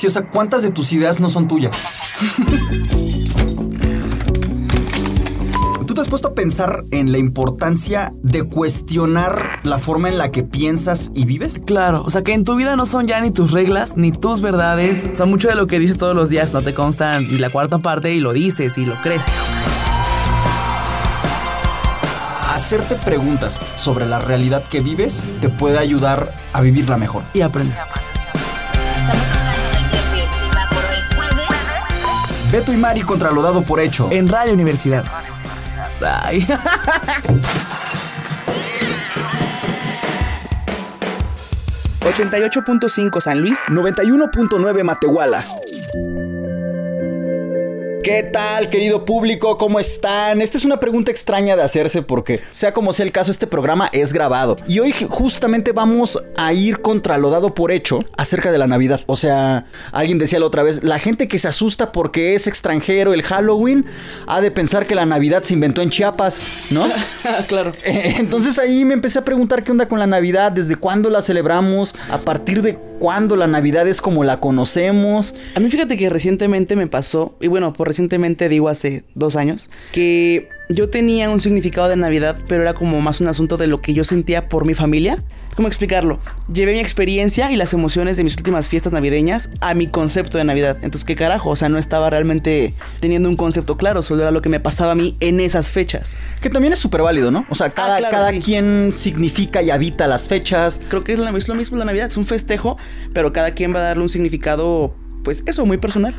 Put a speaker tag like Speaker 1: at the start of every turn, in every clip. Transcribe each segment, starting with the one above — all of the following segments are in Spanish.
Speaker 1: Sí, o sea, ¿cuántas de tus ideas no son tuyas? ¿Tú te has puesto a pensar en la importancia de cuestionar la forma en la que piensas y vives?
Speaker 2: Claro, o sea que en tu vida no son ya ni tus reglas ni tus verdades. O sea, mucho de lo que dices todos los días no te consta ni la cuarta parte y lo dices y lo crees.
Speaker 1: Hacerte preguntas sobre la realidad que vives te puede ayudar a vivirla mejor.
Speaker 2: Y aprender.
Speaker 1: Beto y Mari contra lo dado por hecho.
Speaker 2: En Radio Universidad. Ay. 88.5 San Luis.
Speaker 1: 91.9 Matehuala. ¿Qué tal, querido público? ¿Cómo están? Esta es una pregunta extraña de hacerse porque, sea como sea el caso, este programa es grabado. Y hoy justamente vamos a ir contra lo dado por hecho acerca de la Navidad. O sea, alguien decía la otra vez, la gente que se asusta porque es extranjero el Halloween ha de pensar que la Navidad se inventó en Chiapas, ¿no?
Speaker 2: claro.
Speaker 1: Entonces ahí me empecé a preguntar qué onda con la Navidad, desde cuándo la celebramos, a partir de cuándo la Navidad es como la conocemos.
Speaker 2: A mí fíjate que recientemente me pasó, y bueno, por recientemente digo hace dos años, que yo tenía un significado de Navidad, pero era como más un asunto de lo que yo sentía por mi familia. ¿Cómo explicarlo? Llevé mi experiencia y las emociones de mis últimas fiestas navideñas a mi concepto de Navidad. Entonces, ¿qué carajo? O sea, no estaba realmente teniendo un concepto claro, solo era lo que me pasaba a mí en esas fechas.
Speaker 1: Que también es súper válido, ¿no? O sea, cada,
Speaker 2: Ah, claro,
Speaker 1: cada
Speaker 2: sí.
Speaker 1: quien significa y habita las fechas.
Speaker 2: Creo que es, la- es lo mismo la Navidad, es un festejo, pero cada quien va a darle un significado, pues eso, muy personal.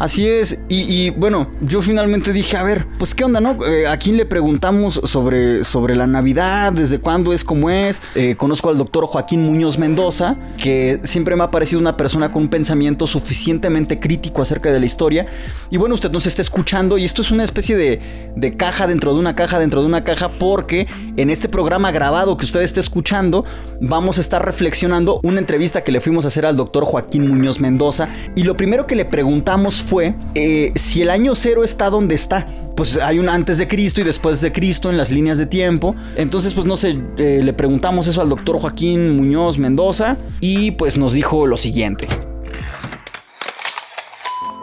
Speaker 1: Así es, y, bueno, yo finalmente dije, a ver, pues qué onda, ¿no? Eh, ¿A quién le preguntamos sobre, sobre la Navidad? ¿Desde cuándo es? ¿Cómo es? Eh, conozco al doctor Joaquín Muñoz Mendoza, que siempre me ha parecido una persona con un pensamiento suficientemente crítico acerca de la historia. Y bueno, usted nos está escuchando y esto es una especie de, de caja dentro de una caja dentro de una caja porque en este programa grabado que usted está escuchando vamos a estar reflexionando una entrevista que le fuimos a hacer al doctor Joaquín Muñoz Mendoza y lo primero que le preguntamos fue eh, si el año cero está donde está. Pues hay un antes de Cristo y después de Cristo en las líneas de tiempo. Entonces, pues no sé, eh, le preguntamos eso al doctor Joaquín Muñoz Mendoza y pues nos dijo lo siguiente.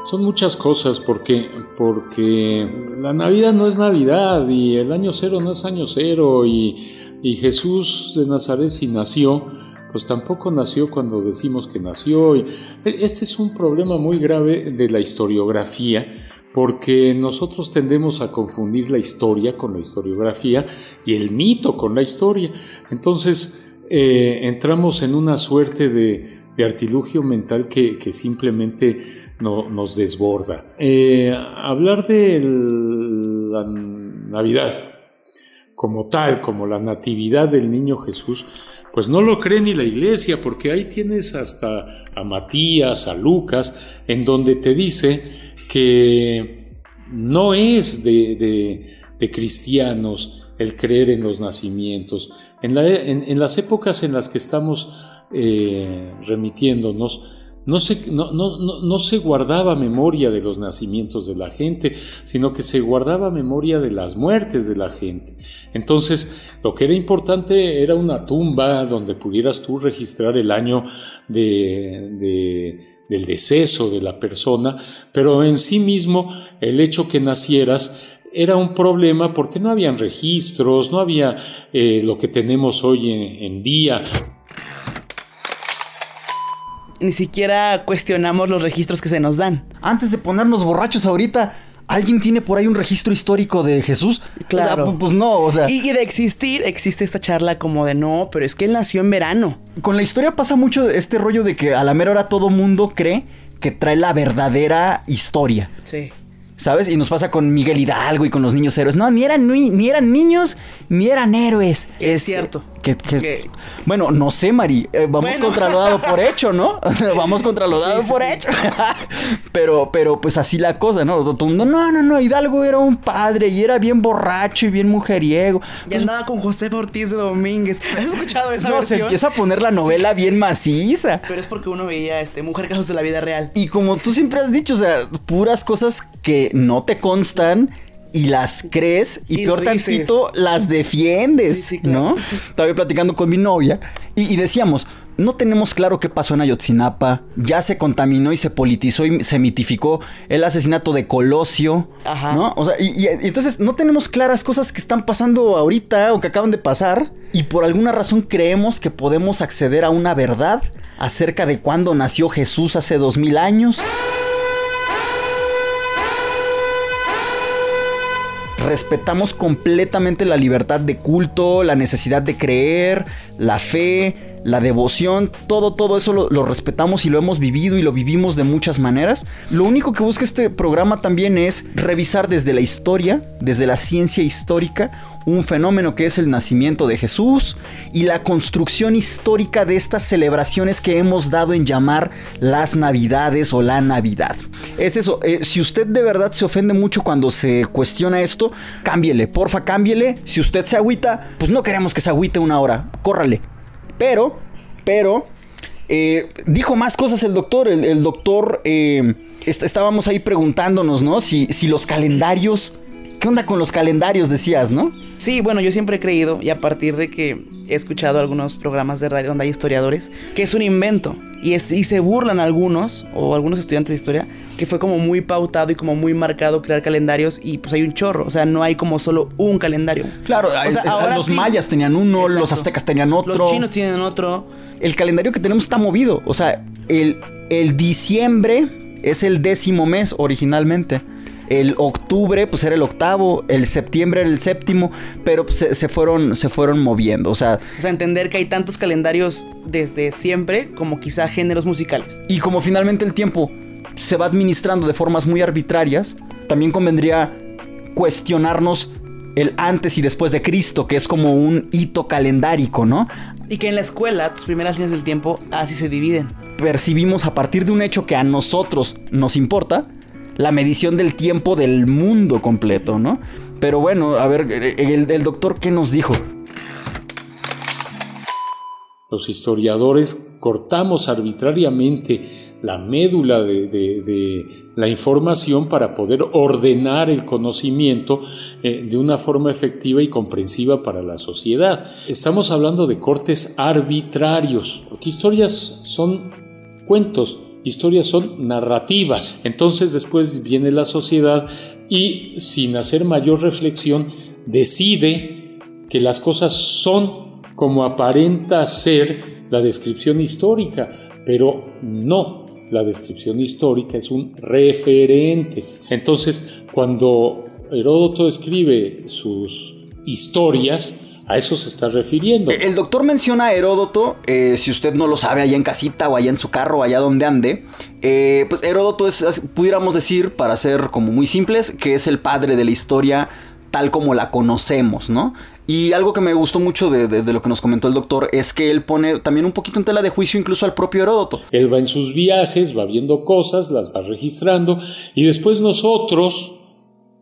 Speaker 3: Son muchas cosas porque, porque la Navidad no es Navidad y el año cero no es año cero y, y Jesús de Nazaret si nació, pues tampoco nació cuando decimos que nació. Y este es un problema muy grave de la historiografía porque nosotros tendemos a confundir la historia con la historiografía y el mito con la historia. Entonces eh, entramos en una suerte de, de artilugio mental que, simplemente no, nos desborda. Eh, hablar de la Navidad como tal, como la natividad del niño Jesús, pues no lo cree ni la iglesia, porque ahí tienes hasta a Matías, a Lucas, en donde te dice que no es de, de, cristianos el creer en los nacimientos. En, la, en, en las épocas en las que estamos eh, remitiéndonos, no se, guardaba memoria de los nacimientos de la gente, sino que se guardaba memoria de las muertes de la gente. Entonces, lo que era importante era una tumba donde pudieras tú registrar el año de, de, del deceso de la persona, pero en sí mismo el hecho que nacieras era un problema porque no habían registros, no había eh, lo que tenemos hoy en día
Speaker 2: ni siquiera cuestionamos los registros que se nos dan.
Speaker 1: Antes de ponernos borrachos ahorita, ¿alguien tiene por ahí un registro histórico de Jesús?
Speaker 2: Claro.
Speaker 1: O sea, pues no, o sea.
Speaker 2: Y, y, de existir, existe esta charla como de no, pero es que él nació en verano.
Speaker 1: Con la historia pasa mucho este rollo de que a la mera hora todo mundo cree que trae la verdadera historia.
Speaker 2: Sí.
Speaker 1: ¿Sabes? Y nos pasa con Miguel Hidalgo y con los niños héroes. No, ni eran, ni, ni eran niños, ni eran héroes.
Speaker 2: Es, es cierto.
Speaker 1: Que, bueno, no sé, Mari. Eh, vamos bueno. contra lo dado por hecho, ¿no? vamos contra lo dado sí, por sí. hecho. pero, pero, pues así la cosa, ¿no? Todo mundo, no, no, no. Hidalgo era un padre y era bien borracho y bien mujeriego.
Speaker 2: Y pues, andaba con José Ortiz de Domínguez. ¿Has escuchado esa
Speaker 1: no,
Speaker 2: versión?
Speaker 1: se empieza a poner la novela bien maciza.
Speaker 2: Pero es porque uno veía este Mujer Casos de la Vida Real.
Speaker 1: Y como tú siempre has dicho, o sea, puras cosas que no te constan y las crees y,
Speaker 2: Y
Speaker 1: peor
Speaker 2: dices.
Speaker 1: tantito las defiendes,
Speaker 2: Sí, sí, claro.
Speaker 1: ¿no? Estaba platicando con mi novia y, y decíamos, no tenemos claro qué pasó en Ayotzinapa. Ya se contaminó y se politizó y se mitificó el asesinato de Colosio.
Speaker 2: Ajá.
Speaker 1: ¿no? O sea, y, y entonces no tenemos claras cosas que están pasando ahorita o que acaban de pasar. Y por alguna razón creemos que podemos acceder a una verdad acerca de cuándo nació Jesús hace dos mil años. Respetamos completamente la libertad de culto, la necesidad de creer, la fe, la devoción, todo, todo eso lo, lo, respetamos y lo hemos vivido y lo vivimos de muchas maneras. Lo único que busca este programa también es revisar desde la historia, desde la ciencia histórica, un fenómeno que es el nacimiento de Jesús y la construcción histórica de estas celebraciones que hemos dado en llamar las Navidades o la Navidad. Es eso, eh, si usted de verdad se ofende mucho cuando se cuestiona esto, cámbiele, porfa, cámbiele. Si usted se agüita, pues no queremos que se agüite una hora, córrale. Pero, pero, eh, dijo más cosas el doctor. El, doctor, eh, est estábamos ahí preguntándonos, ¿no? Si, si los calendarios... ¿Qué onda con los calendarios? Decías, ¿no?
Speaker 2: Sí, bueno, yo siempre he creído, y a partir de que he escuchado algunos programas de radio donde hay historiadores, que es un invento. Y, es, y se burlan algunos, o algunos estudiantes de historia, que fue como muy pautado y como muy marcado crear calendarios y pues hay un chorro. O sea, no hay como solo un calendario.
Speaker 1: Claro, o sea, ahora los sí. mayas tenían uno, Exacto. los aztecas tenían otro.
Speaker 2: Los chinos tienen otro.
Speaker 1: El calendario que tenemos está movido. O sea, el, el diciembre es el décimo mes originalmente. El octubre, pues era el octavo. El septiembre era el séptimo. Pero pues, se, se, fueron, se fueron moviendo. O sea,
Speaker 2: o sea, entender que hay tantos calendarios desde siempre como quizá géneros musicales.
Speaker 1: Y como finalmente el tiempo se va administrando de formas muy arbitrarias, también convendría cuestionarnos el antes y después de Cristo, que es como un hito calendárico, ¿no?
Speaker 2: Y que en la escuela tus primeras líneas del tiempo así se dividen.
Speaker 1: Percibimos a partir de un hecho que a nosotros nos importa, la medición del tiempo del mundo completo, ¿no? Pero bueno, a ver, el, el doctor, ¿qué nos dijo?
Speaker 3: Los historiadores cortamos arbitrariamente la médula de, la información para poder ordenar el conocimiento eh, de una forma efectiva y comprensiva para la sociedad. Estamos hablando de cortes arbitrarios, porque historias son cuentos, historias son narrativas. Entonces después viene la sociedad y sin hacer mayor reflexión decide que las cosas son como aparenta ser la descripción histórica, pero no, la descripción histórica es un referente. Entonces, cuando Heródoto escribe sus historias, a eso se está refiriendo.
Speaker 1: El doctor menciona a Heródoto, eh, si usted no lo sabe, allá en casita o allá en su carro, allá donde ande, eh, pues Heródoto es, pudiéramos decir, para ser como muy simples, que es el padre de la historia tal como la conocemos, ¿no? Y algo que me gustó mucho de, de, de, lo que nos comentó el doctor es que él pone también un poquito en tela de juicio incluso al propio Heródoto.
Speaker 3: Él va en sus viajes, va viendo cosas, las va registrando y después nosotros,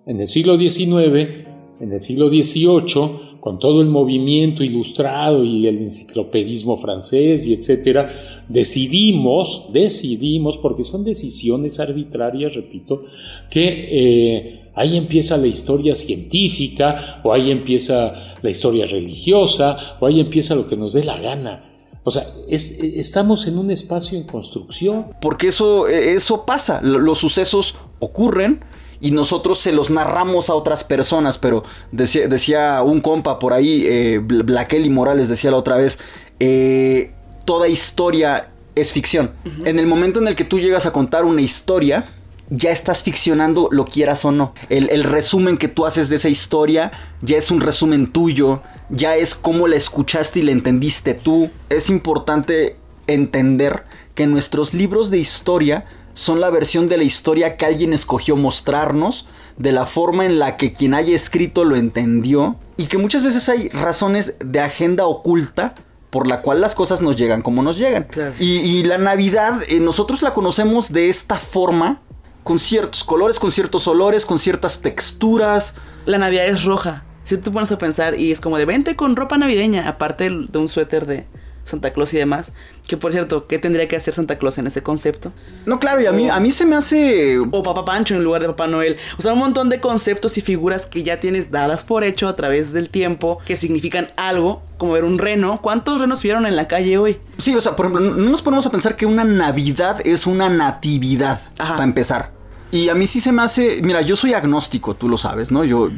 Speaker 3: en el siglo XIX, en el siglo XVIII, con todo el movimiento ilustrado y el enciclopedismo francés y etcétera, decidimos, decidimos, porque son decisiones arbitrarias, repito, que eh, ahí empieza la historia científica, o ahí empieza la historia religiosa, o ahí empieza lo que nos dé la gana. O sea, es, estamos en un espacio en construcción.
Speaker 1: Porque eso, eso pasa, los sucesos ocurren y nosotros se los narramos a otras personas, pero decía, decía un compa por ahí, eh, Blaqueli Morales decía la otra vez, eh, toda historia es ficción. Uh -huh. En el momento en el que tú llegas a contar una historia, ya estás ficcionando lo quieras o no. El, el, resumen que tú haces de esa historia ya es un resumen tuyo, ya es cómo la escuchaste y la entendiste tú. Es importante entender que nuestros libros de historia son la versión de la historia que alguien escogió mostrarnos, de la forma en la que quien haya escrito lo entendió, y que muchas veces hay razones de agenda oculta por la cual las cosas nos llegan como nos llegan.
Speaker 2: Claro.
Speaker 1: Y, y, la Navidad, eh, nosotros la conocemos de esta forma, con ciertos colores, con ciertos olores, con ciertas texturas.
Speaker 2: La Navidad es roja. Si tú pones a pensar y es como de vente con ropa navideña, aparte de un suéter de, Santa Claus y demás. Que por cierto, ¿qué tendría que hacer Santa Claus en ese concepto?
Speaker 1: No, claro, y a mí, a mí se me hace...
Speaker 2: O Papá Pancho en lugar de Papá Noel. O sea, un montón de conceptos y figuras que ya tienes dadas por hecho a través del tiempo, que significan algo, como ver un reno. ¿Cuántos renos vieron en la calle hoy?
Speaker 1: Sí, o sea, por ejemplo, no nos ponemos a pensar que una Navidad es una natividad,
Speaker 2: Ajá.
Speaker 1: para empezar. Y a mí sí se me hace... Mira, yo soy agnóstico, tú lo sabes, ¿no? Yo...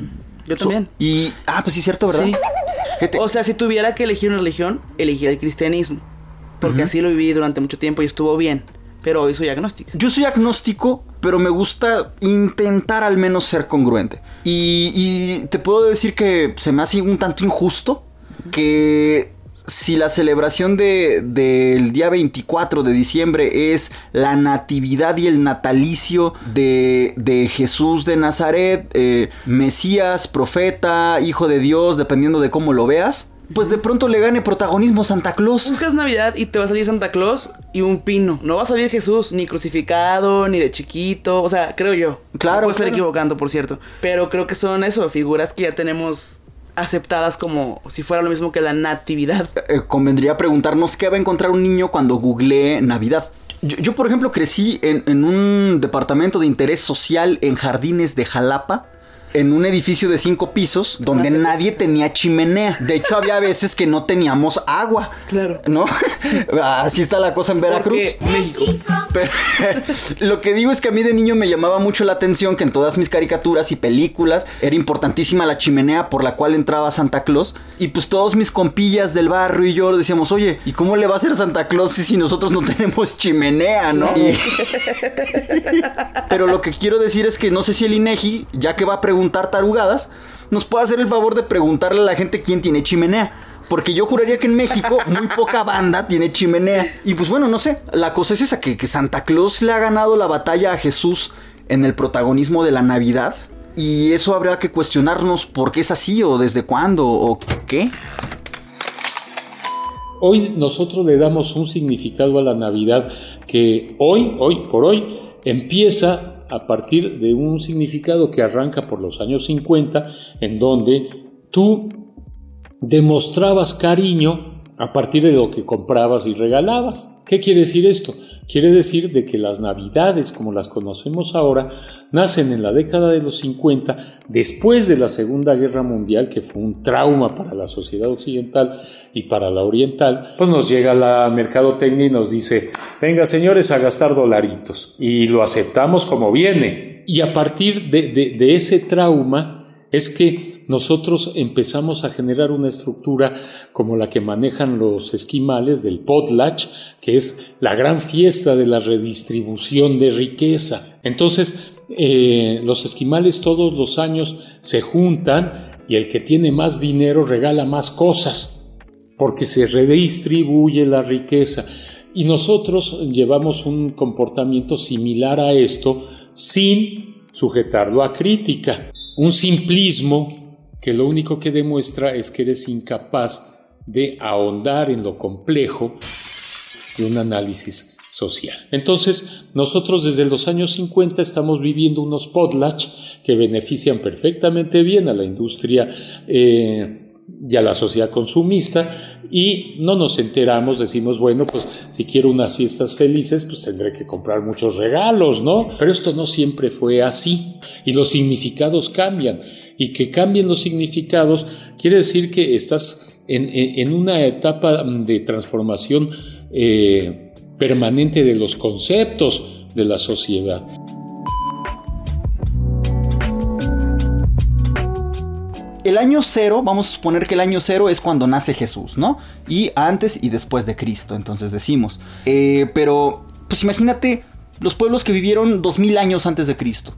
Speaker 2: Yo
Speaker 1: so-
Speaker 2: también.
Speaker 1: y... Ah, pues sí, cierto, ¿verdad?
Speaker 2: Sí. O sea, si tuviera que elegir una religión, elegiría el cristianismo. Porque así lo viví durante mucho tiempo y estuvo bien. Pero hoy soy agnóstica.
Speaker 1: Yo soy agnóstico, pero me gusta intentar al menos ser congruente. Y, y te puedo decir que se me hace un tanto injusto que si la celebración de- del día 24 de diciembre es la natividad y el natalicio de, de Jesús de Nazaret, eh, Mesías, profeta, hijo de Dios, dependiendo de cómo lo veas, pues de pronto le gane protagonismo Santa Claus.
Speaker 2: Buscas Navidad y te va a salir Santa Claus y un pino. No va a salir Jesús, ni crucificado, ni de chiquito. O sea, creo yo.
Speaker 1: Claro,
Speaker 2: Me Puedo estar equivocando, por cierto. Pero creo que son eso, figuras que ya tenemos aceptadas como si fuera lo mismo que la natividad.
Speaker 1: eh, convendría preguntarnos qué va a encontrar un niño cuando googlee Navidad. Yo, por ejemplo, crecí en un departamento de interés social en Jardines de Jalapa. En un edificio de cinco pisos donde
Speaker 2: ¿Más
Speaker 1: nadie tenía chimenea. De hecho, había veces que no teníamos agua.
Speaker 2: Claro.
Speaker 1: ¿No? Así está la cosa en Veracruz.
Speaker 2: Porque México.
Speaker 1: Pero lo que digo es que a mí de niño me llamaba mucho la atención que en todas mis caricaturas y películas era importantísima la chimenea por la cual entraba Santa Claus. Y pues todos mis compillas del barrio y yo decíamos, oye, ¿y cómo le va a hacer Santa Claus si, si nosotros no tenemos chimenea, no? Y- Pero lo que quiero decir es que no sé si el INEGI, ya que va a preguntar tarugadas, nos puede hacer el favor de preguntarle a la gente quién tiene chimenea. Porque yo juraría que en México muy poca banda tiene chimenea. Y pues bueno, no sé. La cosa es esa, que, que Santa Claus le ha ganado la batalla a Jesús en el protagonismo de la Navidad. Y eso habrá que cuestionarnos por qué es así o desde cuándo o qué.
Speaker 3: Hoy nosotros le damos un significado a la Navidad que hoy, hoy por hoy, empieza a partir de un significado que arranca por los años 50, en donde tú demostrabas cariño a partir de lo que comprabas y regalabas. ¿Qué quiere decir esto? Quiere decir de que las navidades como las conocemos ahora nacen en la década de los 50 después de la Segunda Guerra Mundial que fue un trauma para la sociedad occidental y para la oriental. Pues nos llega la mercadotecnia y nos dice, venga señores a gastar dolaritos y lo aceptamos como viene. Y a partir de, de, de ese trauma es que nosotros empezamos a generar una estructura como la que manejan los esquimales del potlatch, que es la gran fiesta de la redistribución de riqueza. Entonces, eh, los esquimales todos los años se juntan y el que tiene más dinero regala más cosas, porque se redistribuye la riqueza. Y nosotros llevamos un comportamiento similar a esto sin sujetarlo a crítica. Un simplismo que lo único que demuestra es que eres incapaz de ahondar en lo complejo de un análisis social. Entonces, nosotros desde los años 50 estamos viviendo unos potlatch que benefician perfectamente bien a la industria eh, y a la sociedad consumista y no nos enteramos, decimos, bueno, pues si quiero unas fiestas felices, pues tendré que comprar muchos regalos, ¿no? Pero esto no siempre fue así y los significados cambian y que cambien los significados quiere decir que estás en, en, una etapa de transformación eh, permanente de los conceptos de la sociedad.
Speaker 1: El año cero, vamos a suponer que el año cero es cuando nace Jesús, ¿no? Y antes y después de Cristo, entonces decimos. Eh, pero, pues imagínate los pueblos que vivieron 2000 años antes de Cristo.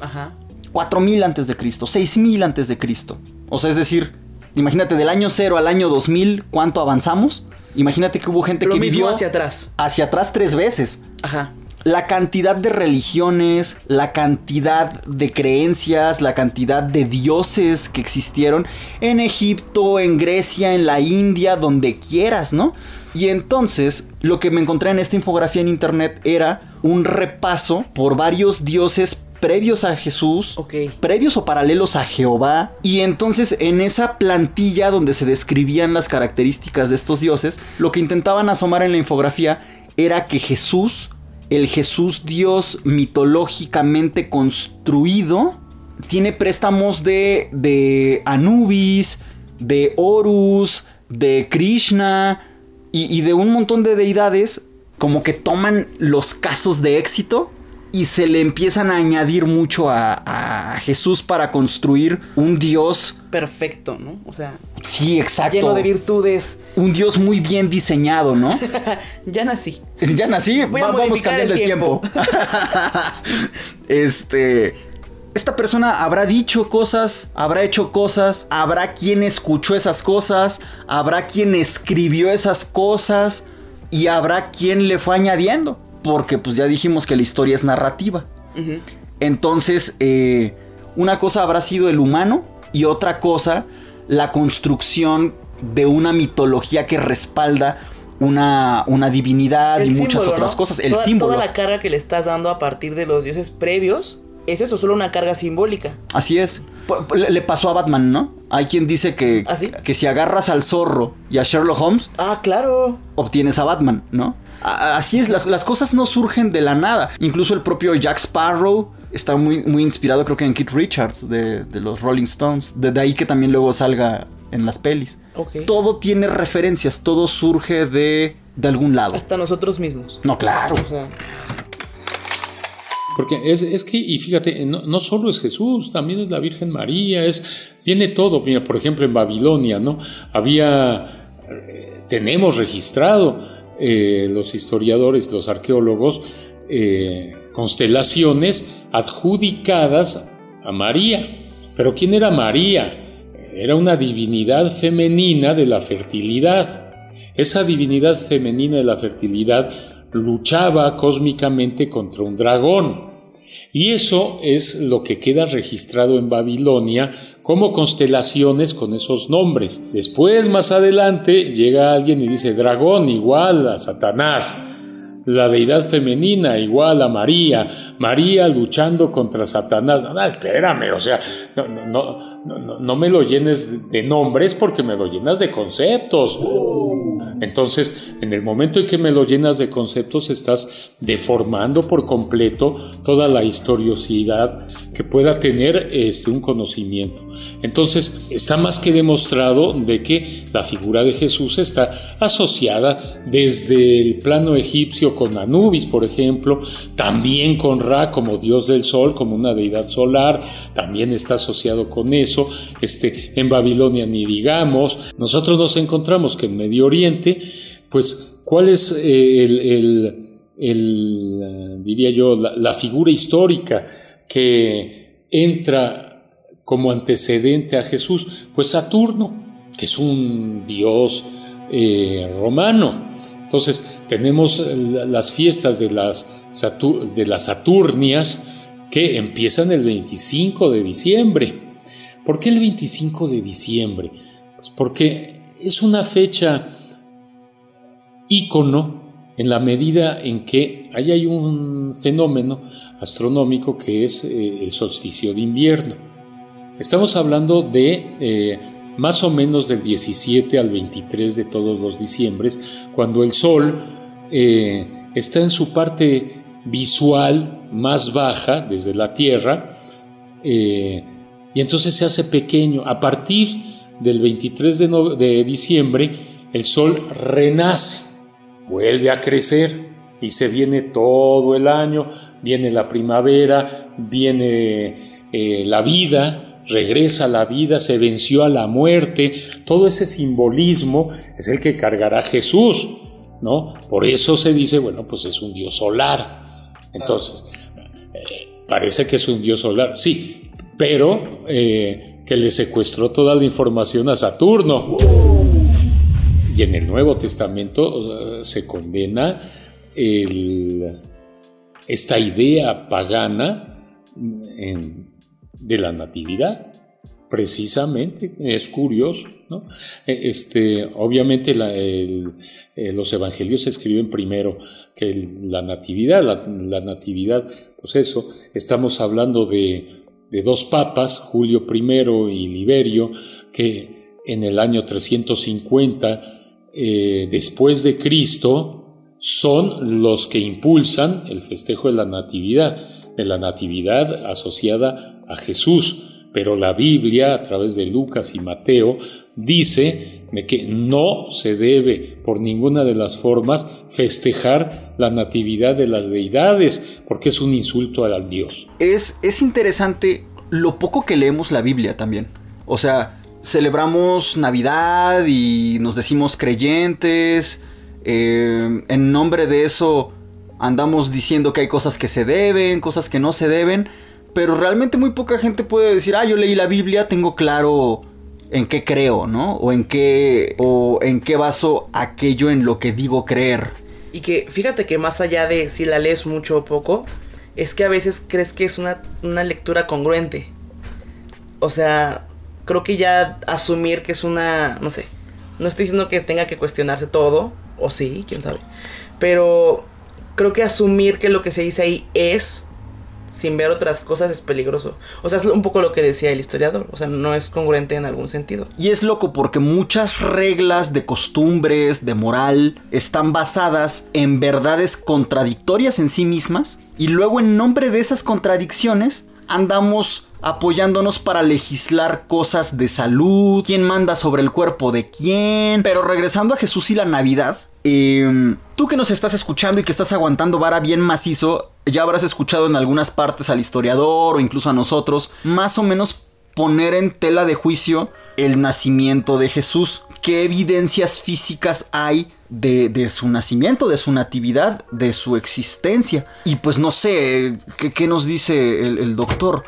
Speaker 2: Ajá.
Speaker 1: 4000 antes de Cristo, 6000 antes de Cristo. O sea, es decir, imagínate del año cero al año 2000, ¿cuánto avanzamos? Imagínate que hubo gente
Speaker 2: Lo
Speaker 1: que
Speaker 2: mismo
Speaker 1: vivió
Speaker 2: hacia atrás.
Speaker 1: hacia atrás tres veces.
Speaker 2: Ajá.
Speaker 1: La cantidad de religiones, la cantidad de creencias, la cantidad de dioses que existieron en Egipto, en Grecia, en la India, donde quieras, ¿no? Y entonces lo que me encontré en esta infografía en internet era un repaso por varios dioses previos a Jesús, previos o paralelos a Jehová. Y entonces en esa plantilla donde se describían las características de estos dioses, lo que intentaban asomar en la infografía era que Jesús, el Jesús Dios mitológicamente construido, tiene préstamos de, de Anubis, de Horus, de Krishna y, y de un montón de deidades, como que toman los casos de éxito y se le empiezan a añadir mucho a, a Jesús para construir un Dios.
Speaker 2: Perfecto, ¿no? O sea,
Speaker 1: Sí, exacto.
Speaker 2: lleno de virtudes.
Speaker 1: Un Dios muy bien diseñado, ¿no?
Speaker 2: ya nací.
Speaker 1: Ya nací,
Speaker 2: Voy a
Speaker 1: va- vamos cambiando el
Speaker 2: el
Speaker 1: tiempo. este. Esta persona habrá dicho cosas, habrá hecho cosas, habrá quien escuchó esas cosas, habrá quien escribió esas cosas y habrá quien le fue añadiendo. Porque pues ya dijimos que la historia es narrativa. Entonces, eh, una cosa habrá sido el humano y otra cosa la construcción de una mitología que respalda una, una divinidad y muchas otras
Speaker 2: ¿no?
Speaker 1: cosas. El
Speaker 2: toda,
Speaker 1: símbolo.
Speaker 2: Toda la carga que le estás dando a partir de los dioses previos es eso, solo una carga simbólica.
Speaker 1: Así es. Le le pasó a Batman, ¿no? Hay quien dice que,
Speaker 2: ¿Ah, sí?
Speaker 1: que si agarras al zorro y a Sherlock Holmes,
Speaker 2: Ah, claro.
Speaker 1: obtienes a Batman, ¿no? Así es, las, las cosas no surgen de la nada. Incluso el propio Jack Sparrow está muy, muy inspirado, creo que en Keith Richards de, de los Rolling Stones. De, de ahí que también luego salga en las pelis. Todo tiene referencias, todo surge de, de algún lado.
Speaker 2: Hasta nosotros mismos.
Speaker 1: No, claro.
Speaker 2: O sea,
Speaker 3: Porque es, es que, y fíjate, no, no solo es Jesús, también es la Virgen María, es, viene todo. Mira, por ejemplo, en Babilonia, ¿no? Había, eh, tenemos registrado eh, los historiadores, los arqueólogos, eh, constelaciones adjudicadas a María. Pero ¿quién era María? Era una divinidad femenina de la fertilidad. Esa divinidad femenina de la fertilidad luchaba cósmicamente contra un dragón. Y eso es lo que queda registrado en Babilonia como constelaciones con esos nombres. Después, más adelante, llega alguien y dice, dragón igual a Satanás. La deidad femenina igual a María, María luchando contra Satanás. No, espérame, o sea, no, no, no me lo llenes de nombres porque me lo llenas de conceptos. Entonces, en el momento en que me lo llenas de conceptos, estás deformando por completo toda la historiosidad que pueda tener este, un conocimiento. Entonces, está más que demostrado de que la figura de Jesús está asociada desde el plano egipcio con Anubis, por ejemplo, también con Ra como dios del sol, como una deidad solar, también está asociado con eso. Este, en Babilonia ni digamos. Nosotros nos encontramos que en Medio Oriente, pues, ¿cuál es eh, el, el- diría yo, la figura histórica que entra como antecedente a Jesús? Pues Saturno, que es un dios eh, romano. Entonces tenemos la- las fiestas de las, de las Saturnias que empiezan el 25 de diciembre. ¿Por qué el 25 de diciembre? Pues porque es una fecha ícono en la medida en que ahí hay un fenómeno astronómico que es eh, el solsticio de invierno. Estamos hablando de eh, más o menos del 17 al 23 de todos los diciembres, cuando el Sol eh, está en su parte visual más baja desde la Tierra, eh, y entonces se hace pequeño. A partir del 23 de, diciembre, el Sol renace, vuelve a crecer y se viene todo el año, viene la primavera, viene la vida, regresa la vida, se venció a la muerte, todo ese simbolismo es el que cargará Jesús, ¿no? Por eso se dice, bueno, pues es un dios solar. Entonces, eh, parece que es un dios solar, sí, pero eh, que le secuestró toda la información a Saturno. Y en el Nuevo Testamento eh, se condena esta idea pagana en- de la natividad. Precisamente, es curioso. ¿no? E, este, obviamente eh, los evangelios escriben primero que la natividad, la, natividad, pues eso, estamos hablando de, dos papas, Julio I y Liberio, que en el año 350 eh, después de Cristo son los que impulsan el festejo de la natividad, de la natividad asociada a Jesús pero la Biblia, a través de Lucas y Mateo, dice que no se debe por ninguna de las formas festejar la natividad de las deidades, porque es un insulto al Dios.
Speaker 1: Es, es interesante lo poco que leemos la Biblia también. O sea, celebramos Navidad y nos decimos creyentes. Eh, en nombre de eso andamos diciendo que hay cosas que se deben, cosas que no se deben pero realmente muy poca gente puede decir, ah, yo leí la Biblia, tengo claro en qué creo, ¿no? O en qué, o en qué baso aquello en lo que digo creer.
Speaker 2: Y que fíjate que más allá de si la lees mucho o poco, es que a veces crees que es una, una lectura congruente. O sea, creo que ya asumir que es una, no sé, no estoy diciendo que tenga que cuestionarse todo, o sí, quién sabe. Pero creo que asumir que lo que se dice ahí es sin ver otras cosas es peligroso. O sea, es un poco lo que decía el historiador. O sea, no es congruente en algún sentido.
Speaker 1: Y es loco porque muchas reglas de costumbres, de moral, están basadas en verdades contradictorias en sí mismas. Y luego en nombre de esas contradicciones andamos apoyándonos para legislar cosas de salud, quién manda sobre el cuerpo de quién. Pero regresando a Jesús y la Navidad, Em, tú que nos estás escuchando y que estás aguantando vara bien macizo, ya habrás escuchado en algunas partes al historiador o incluso a nosotros, más o menos poner en tela de juicio el nacimiento de Jesús. ¿Qué evidencias físicas hay de, su nacimiento, de su natividad, de su existencia? Y pues no sé, ¿qué, nos dice el, el doctor?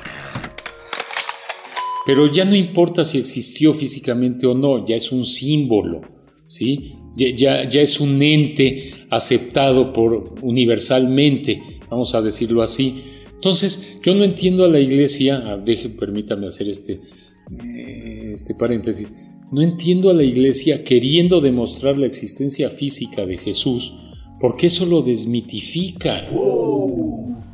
Speaker 3: Pero ya no importa si existió físicamente o no, ya es un símbolo, ¿sí? Ya, es un ente aceptado por universalmente, vamos a decirlo así. Entonces, yo no entiendo a la iglesia, deje, permítame hacer este, eh, este paréntesis, no entiendo a la iglesia queriendo demostrar la existencia física de Jesús, porque eso lo desmitifica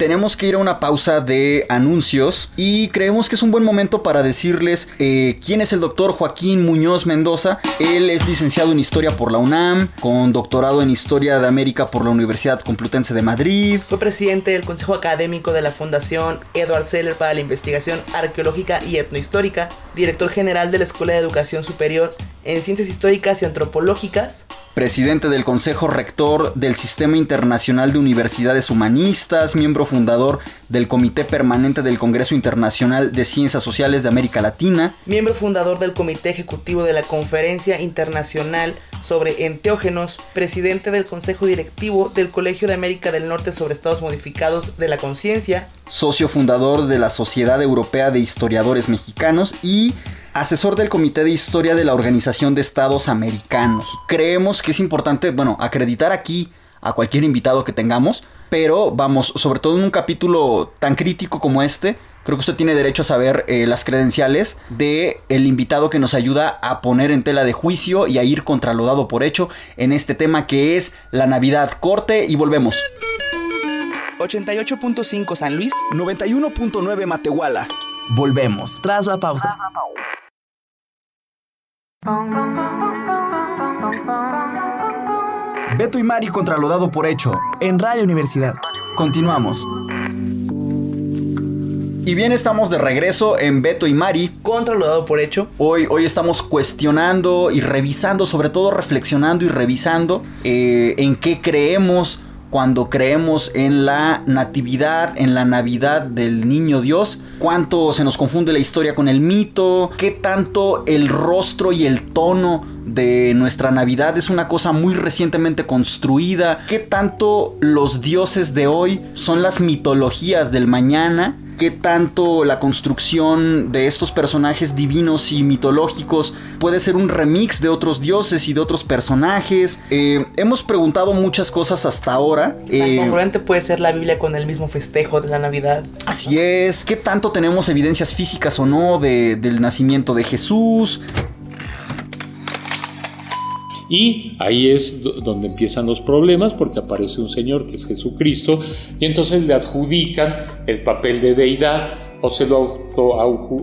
Speaker 1: tenemos que ir a una pausa de anuncios y creemos que es un buen momento para decirles eh, quién es el doctor Joaquín Muñoz Mendoza. Él es licenciado en Historia por la UNAM, con doctorado en Historia de América por la Universidad Complutense de Madrid.
Speaker 2: Fue presidente del Consejo Académico de la Fundación Edward Seller para la Investigación Arqueológica y Etnohistórica, director general de la Escuela de Educación Superior en Ciencias Históricas y Antropológicas,
Speaker 1: presidente del Consejo Rector del Sistema Internacional de Universidades Humanistas, miembro fundador del Comité Permanente del Congreso Internacional de Ciencias Sociales de América Latina,
Speaker 2: miembro fundador del Comité Ejecutivo de la Conferencia Internacional sobre Enteógenos, presidente del Consejo Directivo del Colegio de América del Norte sobre Estados Modificados de la Conciencia,
Speaker 1: socio fundador de la Sociedad Europea de Historiadores Mexicanos y asesor del Comité de Historia de la Organización de Estados Americanos. Creemos que es importante, bueno, acreditar aquí a cualquier invitado que tengamos, pero vamos, sobre todo en un capítulo tan crítico como este, creo que usted tiene derecho a saber eh, las credenciales de el invitado que nos ayuda a poner en tela de juicio y a ir contra lo dado por hecho en este tema que es la Navidad. Corte y volvemos.
Speaker 2: 88.5 San Luis,
Speaker 1: 91.9 Matehuala. Volvemos.
Speaker 2: Tras la pausa.
Speaker 1: Beto y Mari contra lo dado por hecho.
Speaker 2: En Radio Universidad.
Speaker 1: Continuamos. Y bien, estamos de regreso en Beto y Mari.
Speaker 2: Contra lo dado por hecho.
Speaker 1: Hoy, hoy estamos cuestionando y revisando, sobre todo reflexionando y revisando eh, en qué creemos cuando creemos en la natividad, en la Navidad del niño Dios, cuánto se nos confunde la historia con el mito, qué tanto el rostro y el tono de nuestra Navidad es una cosa muy recientemente construida, qué tanto los dioses de hoy son las mitologías del mañana qué tanto la construcción de estos personajes divinos y mitológicos puede ser un remix de otros dioses y de otros personajes. Eh, hemos preguntado muchas cosas hasta ahora.
Speaker 2: Tan eh, congruente puede ser la Biblia con el mismo festejo de la Navidad.
Speaker 1: Así es. ¿Qué tanto tenemos evidencias físicas o no del nacimiento de Jesús?
Speaker 3: Y ahí es donde empiezan los problemas porque aparece un Señor que es Jesucristo y entonces le adjudican el papel de deidad o se lo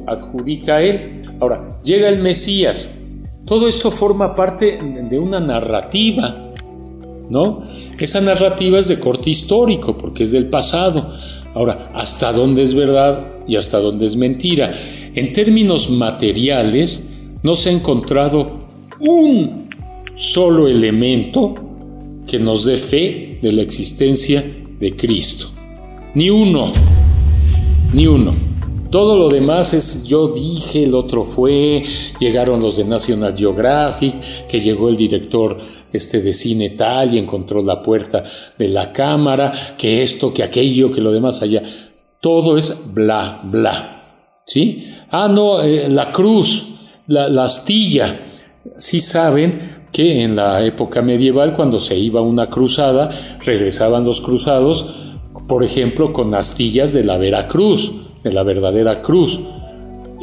Speaker 3: adjudica a él. Ahora, llega el Mesías. Todo esto forma parte de una narrativa, ¿no? Esa narrativa es de corte histórico porque es del pasado. Ahora, ¿hasta dónde es verdad y hasta dónde es mentira? En términos materiales, no se ha encontrado un solo elemento que nos dé fe de la existencia de Cristo. Ni uno, ni uno. Todo lo demás es yo dije, el otro fue, llegaron los de National Geographic, que llegó el director este de cine tal y encontró la puerta de la cámara, que esto, que aquello, que lo demás allá. Todo es bla, bla. ¿Sí? Ah, no, eh, la cruz, la, la astilla. Sí saben que en la época medieval, cuando se iba una cruzada, regresaban los cruzados, por ejemplo, con astillas de la Veracruz, de la verdadera cruz.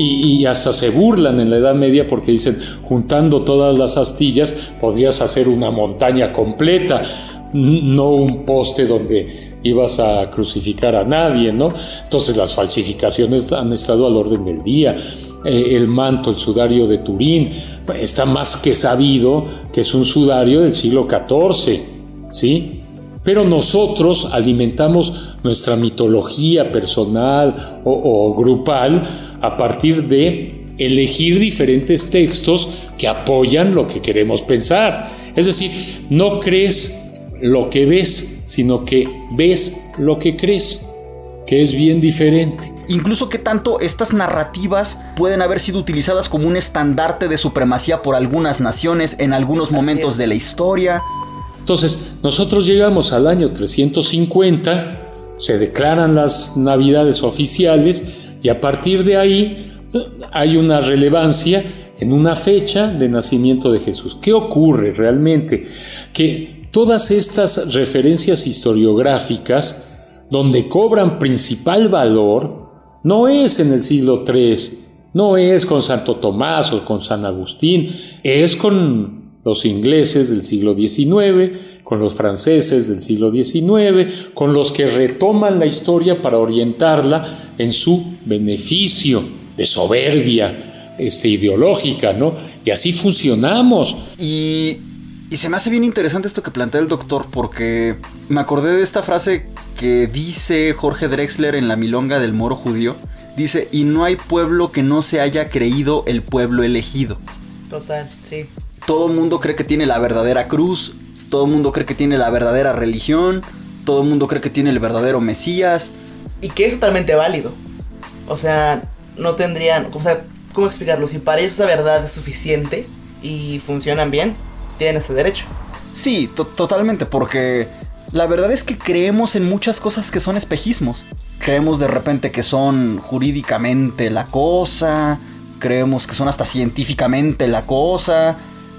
Speaker 3: Y, hasta se burlan en la Edad Media porque dicen, juntando todas las astillas, podrías hacer una montaña completa, no un poste donde ibas a crucificar a nadie, ¿no? Entonces las falsificaciones han estado al orden del día. Eh, el manto, el sudario de Turín, está más que sabido que es un sudario del siglo XIV, ¿sí? Pero nosotros alimentamos nuestra mitología personal o, grupal a partir de elegir diferentes textos que apoyan lo que queremos pensar. Es decir, no crees lo que ves, sino que ves lo que crees, que es bien diferente.
Speaker 1: Incluso que tanto estas narrativas pueden haber sido utilizadas como un estandarte de supremacía por algunas naciones en algunos momentos de la historia.
Speaker 3: Entonces, nosotros llegamos al año 350, se declaran las navidades oficiales y a partir de ahí hay una relevancia en una fecha de nacimiento de Jesús. ¿Qué ocurre realmente? Que todas estas referencias historiográficas, donde cobran principal valor, no es en el siglo III, no es con Santo Tomás o con San Agustín, es con los ingleses del siglo XIX, con los franceses del siglo XIX, con los que retoman la historia para orientarla en su beneficio de soberbia este, ideológica, ¿no? Y así funcionamos.
Speaker 1: Y, y se me hace bien interesante esto que plantea el doctor, porque me acordé de esta frase que dice Jorge Drexler en La Milonga del Moro Judío. Dice, y no hay pueblo que no se haya creído el pueblo elegido.
Speaker 2: Total, sí.
Speaker 1: Todo el mundo cree que tiene la verdadera cruz, todo el mundo cree que tiene la verdadera religión, todo el mundo cree que tiene el verdadero Mesías.
Speaker 2: Y que es totalmente válido. O sea, no tendrían, o sea, ¿cómo explicarlo? Si para ellos esa verdad es suficiente y funcionan bien, tienen ese derecho.
Speaker 1: Sí, totalmente, porque la verdad es que creemos en muchas cosas que son espejismos. Creemos de repente que son jurídicamente la cosa, creemos que son hasta científicamente la cosa,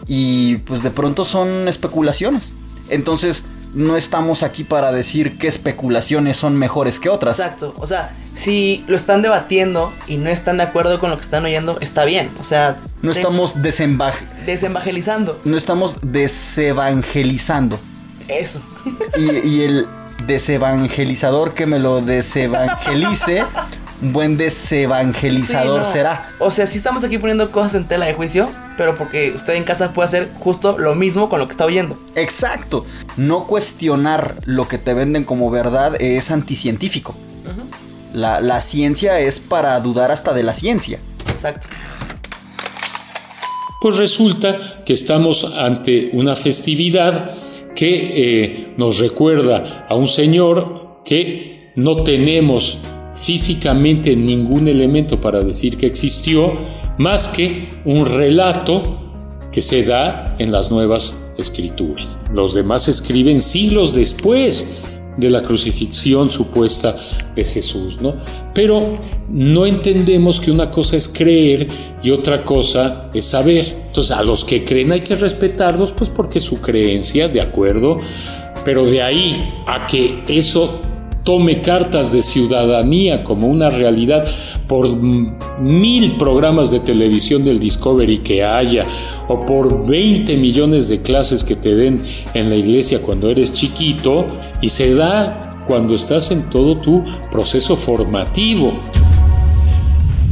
Speaker 1: y pues de pronto son especulaciones. Entonces, no estamos aquí para decir qué especulaciones son mejores que otras.
Speaker 2: Exacto. O sea, si lo están debatiendo y no están de acuerdo con lo que están oyendo, está bien. O sea,
Speaker 1: no estamos
Speaker 2: desevangelizando.
Speaker 1: No estamos desevangelizando.
Speaker 2: Eso.
Speaker 1: Y, el desevangelizador que me lo desevangelice, un buen desevangelizador será.
Speaker 2: O sea, sí estamos aquí poniendo cosas en tela de juicio, pero porque usted en casa puede hacer justo lo mismo con lo que está oyendo.
Speaker 1: Exacto. No cuestionar lo que te venden como verdad es anticientífico. la, la ciencia es para dudar hasta de la ciencia.
Speaker 2: Exacto.
Speaker 3: Pues resulta que estamos ante una festividad que eh, nos recuerda a un Señor que no tenemos físicamente ningún elemento para decir que existió, más que un relato que se da en las nuevas escrituras. Los demás escriben siglos después de la crucifixión supuesta de Jesús, ¿no? Pero no entendemos que una cosa es creer y otra cosa es saber. Entonces, a los que creen hay que respetarlos, pues porque su creencia, de acuerdo, pero de ahí a que eso tome cartas de ciudadanía como una realidad por mil programas de televisión del Discovery que haya o por 20 millones de clases que te den en la iglesia cuando eres chiquito y se da cuando estás en todo tu proceso formativo.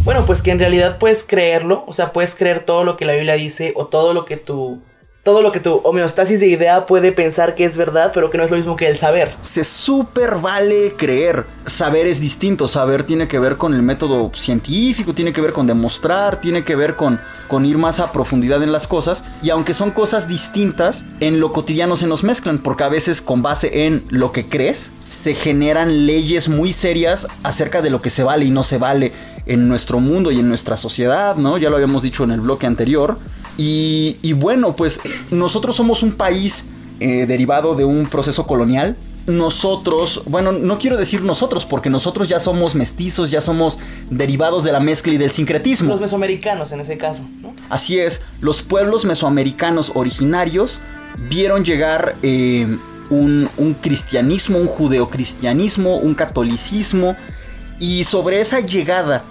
Speaker 2: Bueno, pues que en realidad puedes creerlo, o sea, puedes creer todo lo que la Biblia dice o todo lo que tu todo lo que tu homeostasis de idea puede pensar que es verdad, pero que no es lo mismo que el saber.
Speaker 1: Se súper vale creer. Saber es distinto. Saber tiene que ver con el método científico, tiene que ver con demostrar, tiene que ver con, con ir más a profundidad en las cosas. Y aunque son cosas distintas, en lo cotidiano se nos mezclan, porque a veces con base en lo que crees, se generan leyes muy serias acerca de lo que se vale y no se vale en nuestro mundo y en nuestra sociedad, ¿no? Ya lo habíamos dicho en el bloque anterior. Y, bueno, pues nosotros somos un país eh, derivado de un proceso colonial. Nosotros, bueno, no quiero decir nosotros, porque nosotros ya somos mestizos, ya somos derivados de la mezcla y del sincretismo.
Speaker 2: Los mesoamericanos en ese caso, ¿no?
Speaker 1: Así es, los pueblos mesoamericanos originarios vieron llegar eh, un, un cristianismo, un judeocristianismo, un catolicismo, y sobre esa llegada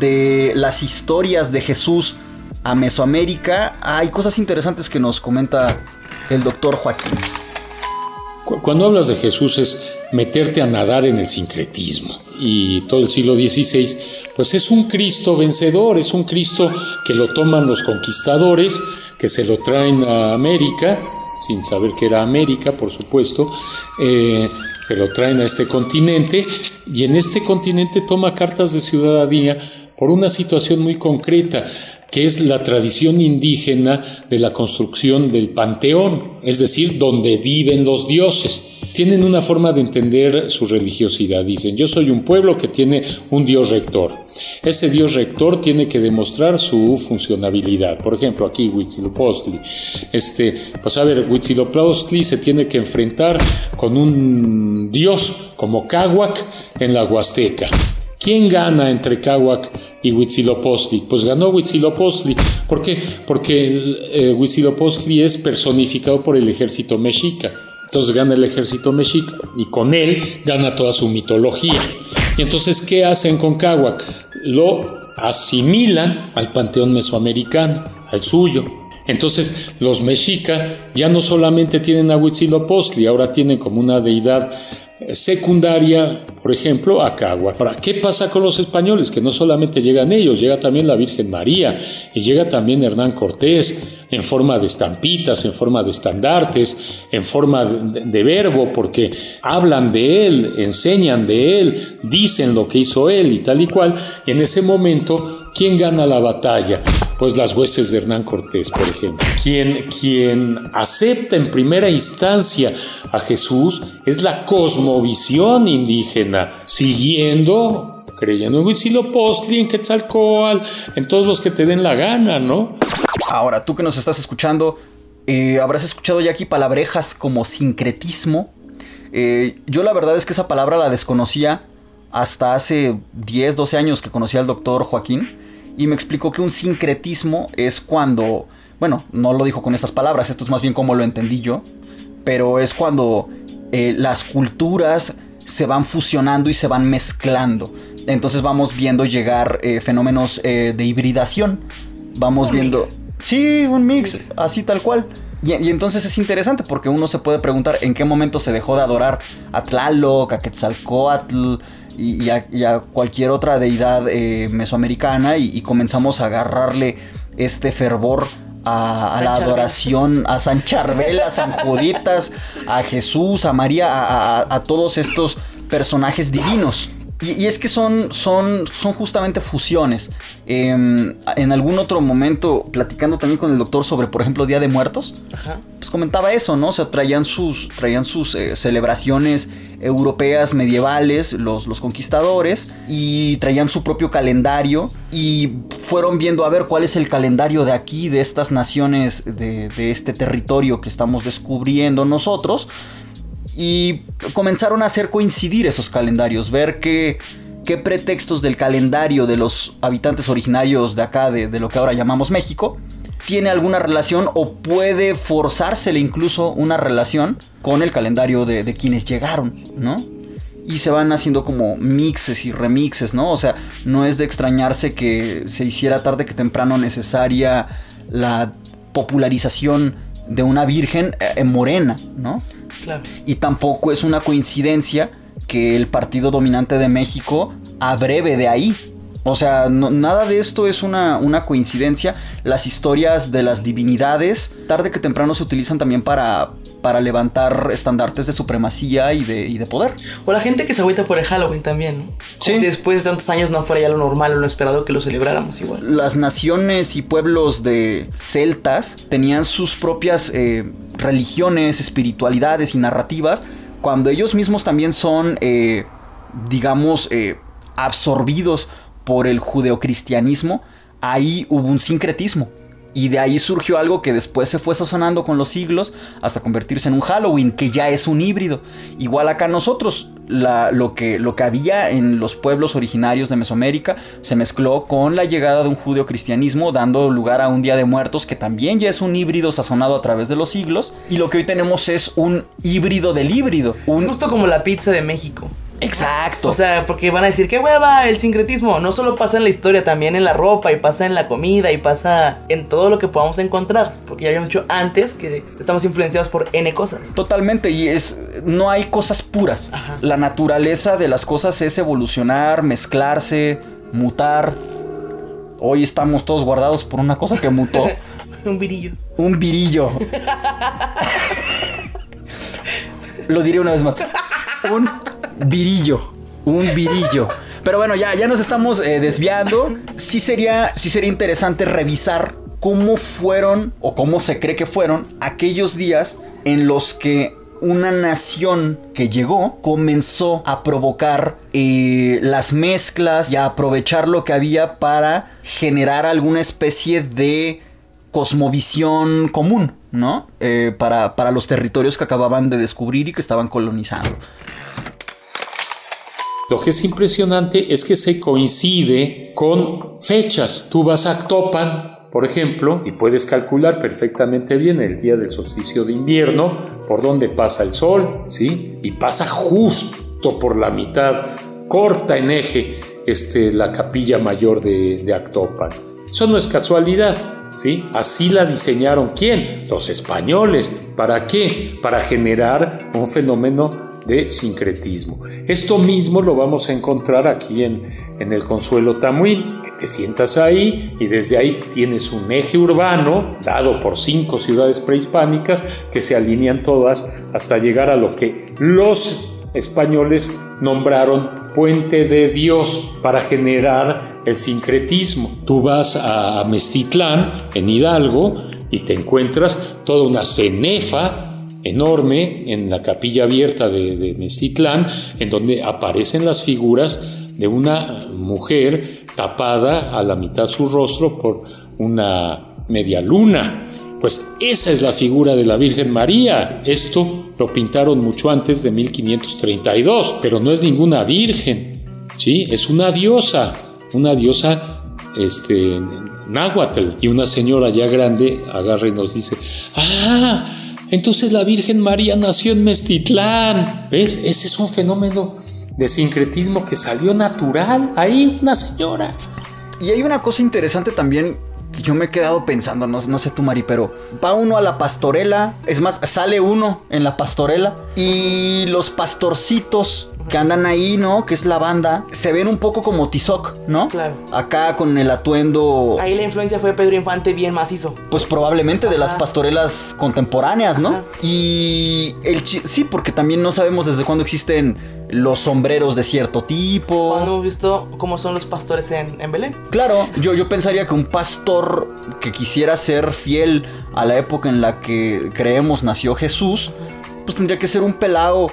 Speaker 1: de las historias de Jesús a Mesoamérica, hay cosas interesantes que nos comenta el doctor Joaquín.
Speaker 3: Cuando hablas de Jesús es meterte a nadar en el sincretismo. Y todo el siglo XVI, pues es un Cristo vencedor, es un Cristo que lo toman los conquistadores, que se lo traen a América, sin saber que era América, por supuesto, eh, se lo traen a este continente y en este continente toma cartas de ciudadanía por una situación muy concreta que es la tradición indígena de la construcción del panteón, es decir, donde viven los dioses. Tienen una forma de entender su religiosidad. Dicen, yo soy un pueblo que tiene un dios rector. Ese dios rector tiene que demostrar su funcionabilidad. Por ejemplo, aquí Huitzilopochtli. Este, pues a ver, Huitzilopochtli se tiene que enfrentar con un dios como Cahuac en la Huasteca. ¿Quién gana entre Cahuac y Huitzilopochtli? Pues ganó Huitzilopochtli. ¿Por qué? Porque eh, es personificado por el ejército mexica. Entonces gana el ejército mexica y con él gana toda su mitología. Y entonces, ¿qué hacen con Cahuac? Lo asimilan al panteón mesoamericano, al suyo. Entonces, los mexica ya no solamente tienen a Huitzilopochtli, ahora tienen como una deidad secundaria, por ejemplo, a Cagua. Ahora, ¿qué pasa con los españoles? Que no solamente llegan ellos, llega también la Virgen María y llega también Hernán Cortés en forma de estampitas, en forma de estandartes, en forma de, verbo, porque hablan de él, enseñan de él, dicen lo que hizo él y tal y cual. En ese momento, ¿quién gana la batalla? Pues las huestes de Hernán Cortés, por ejemplo. Quien, quien acepta en primera instancia a Jesús es la cosmovisión indígena, siguiendo, creyendo en Huitzilopochtli, en Quetzalcoatl, en todos los que te den la gana, ¿no?
Speaker 1: Ahora, tú que nos estás escuchando, eh, habrás escuchado ya aquí palabrejas como sincretismo. Eh, yo la verdad es que esa palabra la desconocía hasta hace 10, 12 años que conocí al doctor Joaquín y me explicó que un sincretismo es cuando, bueno, no lo dijo con estas palabras, esto es más bien como lo entendí yo, pero es cuando eh, las culturas se van fusionando y se van mezclando. Entonces vamos viendo llegar eh, fenómenos eh, de hibridación. Vamos viendo... Sí, un mix, así tal cual. Y, y, entonces es interesante porque uno se puede preguntar en qué momento se dejó de adorar a Tlaloc, a Quetzalcoatl, y, a, cualquier otra deidad eh, mesoamericana y, comenzamos a agarrarle este fervor a, la adoración a San Charbel, a San Juditas, a Jesús, a María, a todos estos personajes divinos. Y, es que son, son, son justamente fusiones. Em, en algún otro momento, platicando también con el doctor sobre, por ejemplo, Día de Muertos, pues comentaba eso, ¿no? O sea, traían sus, traían sus eh, celebraciones europeas medievales, los, los conquistadores, y traían su propio calendario y fueron viendo a ver cuál es el calendario de aquí, de estas naciones, de, de este territorio que estamos descubriendo nosotros y comenzaron a hacer coincidir esos calendarios, ver qué, qué pretextos del calendario de los habitantes originarios de acá, de, lo que ahora llamamos México, tiene alguna relación o puede forzársele incluso una relación con el calendario de, quienes llegaron, ¿no? y se van haciendo como mixes y remixes, ¿no? O sea, no es de extrañarse que se hiciera tarde que temprano necesaria la popularización de una virgen eh, morena, ¿no?
Speaker 2: Claro.
Speaker 1: Y tampoco es una coincidencia que el partido dominante de México abreve de ahí. O sea, nada de esto es una, una, coincidencia. Las historias de las divinidades, tarde que temprano, se utilizan también para, para levantar estandartes de supremacía y de, y de poder.
Speaker 2: O la gente que se agüita por el Halloween también, ¿no?
Speaker 1: Sí.
Speaker 2: Si después de tantos años no fuera ya lo normal o lo esperado que lo celebráramos igual.
Speaker 1: Las naciones y pueblos de celtas tenían sus propias eh, religiones, espiritualidades y narrativas, cuando ellos mismos también son, eh, digamos, eh, absorbidos por el judeocristianismo, ahí hubo un sincretismo. Y de ahí surgió algo que después se fue sazonando con los siglos hasta convertirse en un Halloween, que ya es un híbrido. Igual acá nosotros, lo, que, lo que había en los pueblos originarios de Mesoamérica se mezcló con la llegada de un judeocristianismo, dando lugar a un Día de Muertos, que también ya es un híbrido sazonado a través de los siglos. Y lo que hoy tenemos es un híbrido del híbrido. Un...
Speaker 2: Justo como la pizza de México.
Speaker 1: Exacto.
Speaker 2: O sea, porque van a decir, qué hueva, el sincretismo. No solo pasa en la historia, también en la ropa, y pasa en la comida, y pasa en todo lo que podamos encontrar. Porque ya habíamos dicho antes que estamos influenciados por N cosas.
Speaker 1: Totalmente, y es. No hay cosas puras. La naturaleza de las cosas es evolucionar, mezclarse, mutar. Hoy estamos todos guardados por una cosa que mutó.
Speaker 2: Un virillo.
Speaker 1: Un virillo. Lo diré una vez más. Un virillo. Un virillo. Pero bueno, ya, ya nos estamos eh, desviando. Sí sería, sí sería interesante revisar cómo fueron o cómo se cree que fueron aquellos días en los que una nación que llegó comenzó a provocar eh, las mezclas y a aprovechar lo que había para generar alguna especie de cosmovisión común, ¿no? Eh, para, para los territorios que acababan de descubrir y que estaban colonizando.
Speaker 3: Lo que es impresionante es que se coincide con fechas. Tú vas a Actopan, por ejemplo, y puedes calcular perfectamente bien el día del solsticio de invierno, por donde pasa el sol, ¿sí? Y pasa justo por la mitad, corta en eje, este, la capilla mayor de, de Actopan. Eso no es casualidad. ¿Sí? Así la diseñaron quién? Los españoles. ¿Para qué? Para generar un fenómeno de sincretismo. Esto mismo lo vamos a encontrar aquí en, en el Consuelo Tamuín, que te sientas ahí y desde ahí tienes un eje urbano dado por cinco ciudades prehispánicas que se alinean todas hasta llegar a lo que los españoles nombraron puente de Dios para generar el sincretismo. Tú vas a Mestitlán, en Hidalgo, y te encuentras toda una cenefa enorme en la capilla abierta de, de en donde aparecen las figuras de una mujer tapada a la mitad su rostro por una media luna. Pues esa es la figura de la Virgen María. Esto lo pintaron mucho antes de 1532, pero no es ninguna virgen, ¿sí? Es una diosa, una diosa este, náhuatl. Y una señora ya grande agarra y nos dice, ¡ah! Entonces la Virgen María nació en Mestitlán. ¿Ves? Ese es un fenómeno de sincretismo que salió natural. Ahí una señora.
Speaker 1: Y hay una cosa interesante también que yo me he quedado pensando, no, no, sé tú Mari, pero va uno a la pastorela, es más, sale uno en la pastorela y los pastorcitos que andan ahí, ¿no? Que es la banda, se ven un poco como Tizoc, ¿no?
Speaker 2: Claro.
Speaker 1: Acá con el atuendo.
Speaker 2: Ahí la influencia fue Pedro Infante bien macizo.
Speaker 1: Pues probablemente de las pastorelas contemporáneas, ¿no? Y el sí, porque también no sabemos desde cuándo existen los sombreros de cierto tipo.
Speaker 2: Cuando hemos visto cómo son los pastores en, en Belén.
Speaker 1: Claro, yo, yo pensaría que un pastor que quisiera ser fiel a la época en la que creemos nació Jesús, pues tendría que ser un pelado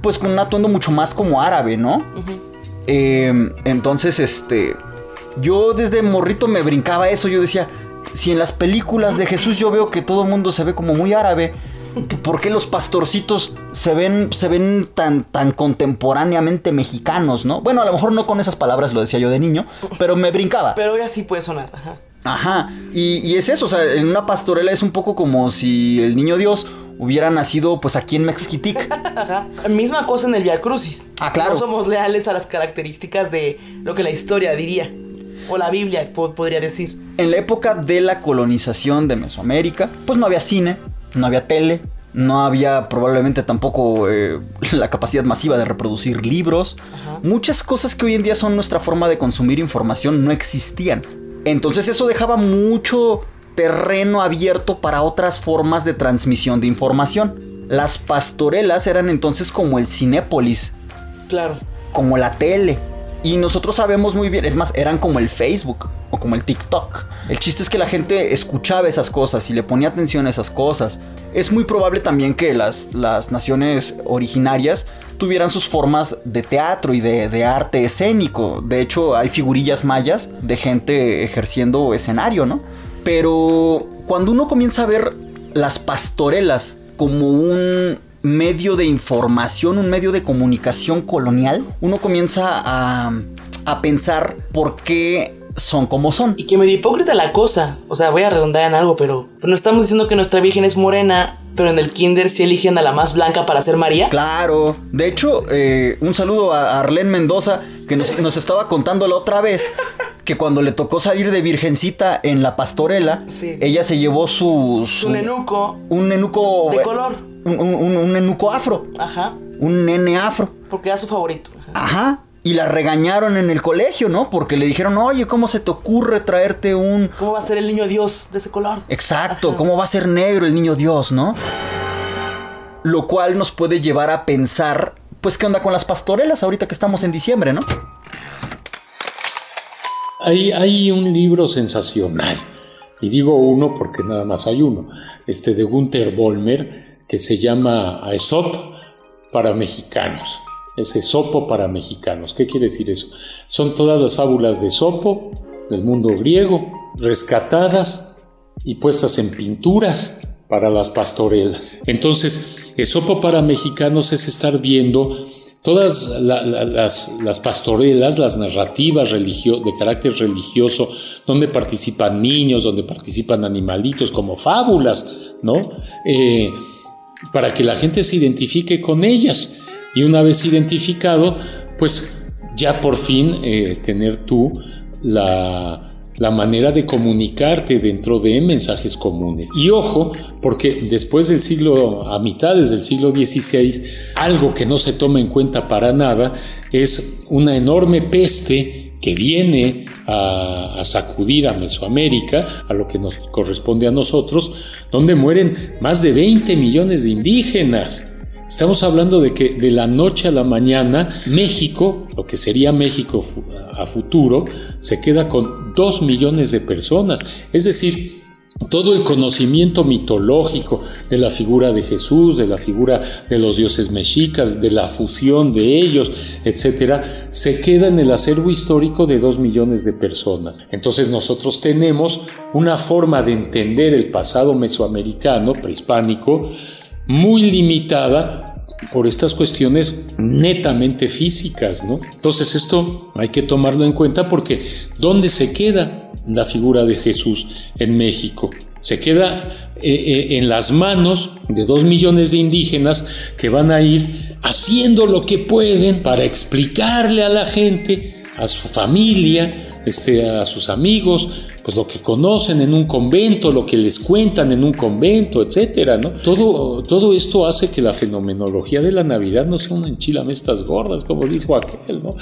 Speaker 1: pues con un atuendo mucho más como árabe, ¿no? eh, entonces, este, yo desde morrito me brincaba eso, yo decía, si en las películas de Jesús yo veo que todo el mundo se ve como muy árabe, ¿por qué los pastorcitos se ven, se ven tan, tan contemporáneamente mexicanos, no? Bueno, a lo mejor no con esas palabras lo decía yo de niño, pero me brincaba.
Speaker 2: Pero hoy así puede sonar, ajá.
Speaker 1: Ajá, y, y, es eso, o sea, en una pastorela es un poco como si el niño Dios hubiera nacido pues aquí en Mexquitic.
Speaker 2: Ajá. Misma cosa en el Via Crucis.
Speaker 1: Ah, claro.
Speaker 2: No somos leales a las características de lo que la historia diría. O la Biblia po- podría decir.
Speaker 1: En la época de la colonización de Mesoamérica, pues no había cine, no había tele, no había probablemente tampoco eh, la capacidad masiva de reproducir libros. Muchas cosas que hoy en día son nuestra forma de consumir información no existían. Entonces eso dejaba mucho terreno abierto para otras formas de transmisión de información. Las pastorelas eran entonces como el Cinépolis,
Speaker 2: Claro.
Speaker 1: como la tele. Y nosotros sabemos muy bien, es más, eran como el Facebook o como el TikTok. El chiste es que la gente escuchaba esas cosas y le ponía atención a esas cosas. Es muy probable también que las, las naciones originarias tuvieran sus formas de teatro y de, de arte escénico. De hecho, hay figurillas mayas de gente ejerciendo escenario, ¿no? Pero cuando uno comienza a ver las pastorelas como un medio de información, un medio de comunicación colonial, uno comienza a, a pensar por qué son como son.
Speaker 2: Y que medio hipócrita la cosa. O sea, voy a redondar en algo, pero, pero no estamos diciendo que nuestra Virgen es morena, pero en el kinder sí eligen a la más blanca para ser María.
Speaker 1: Claro, de hecho, eh, un saludo a Arlene Mendoza que nos, nos estaba contando la otra vez que cuando le tocó salir de virgencita en la pastorela,
Speaker 2: Sí.
Speaker 1: ella se llevó su,
Speaker 2: Su nenuco.
Speaker 1: un nenuco
Speaker 2: De color.
Speaker 1: un, un- nenuco afro,
Speaker 2: Ajá.
Speaker 1: un nene afro.
Speaker 2: Porque era su favorito. Ajá.
Speaker 1: Ajá. Y la regañaron en el colegio, ¿no? Porque le dijeron, oye, ¿cómo se te ocurre traerte un...
Speaker 2: ¿Cómo va a ser el niño Dios de ese color?
Speaker 1: Exacto, ¿cómo va a ser negro el niño Dios, no? Lo cual nos puede llevar a pensar, pues, ¿qué onda con las pastorelas ahorita que estamos en diciembre, no?
Speaker 3: Hay, un libro sensacional, y digo uno porque nada más hay uno, este de Gunther Bolmer, que se llama Aesop para mexicanos. Es Esopo para mexicanos. ¿Qué quiere decir eso? Son todas las fábulas de Esopo, del mundo griego, rescatadas y puestas en pinturas para las pastorelas. Entonces, Esopo para mexicanos es estar viendo todas la- la- las, las pastorelas, las narrativas religio- de carácter religioso, donde participan niños, donde participan animalitos, como fábulas, ¿no? Eh, para que la gente se identifique con ellas. Y una vez identificado, pues ya por fin eh, tener tú la, la manera de comunicarte dentro de mensajes comunes. Y ojo, porque después del siglo, a mitades del siglo XVI, algo que no se toma en cuenta para nada es una enorme peste que viene a, a sacudir a Mesoamérica, a lo que nos corresponde a nosotros, donde mueren más de 20 millones de indígenas. Estamos hablando de que de la noche a la mañana México, lo que sería México a futuro, se queda con 2 millones de personas. Es decir, todo el conocimiento mitológico de la figura de Jesús, de la figura de los dioses mexicas, de la fusión de ellos, etcétera, se queda en el acervo histórico de dos millones de personas. Entonces nosotros tenemos una forma de entender el pasado mesoamericano, prehispánico, muy limitada por estas cuestiones netamente físicas, ¿no? Entonces esto hay que tomarlo en cuenta porque ¿dónde se queda la figura de Jesús en México? Se queda eh, eh, en las manos de dos millones de indígenas que van a ir haciendo lo que pueden para explicarle a la gente, a su familia, este, a sus amigos, pues lo que conocen en un convento, lo que les cuentan en un convento, etcétera, ¿no? Todo, todo esto hace que la fenomenología de la Navidad no sea una enchilame estas gordas, como dijo aquel, ¿no?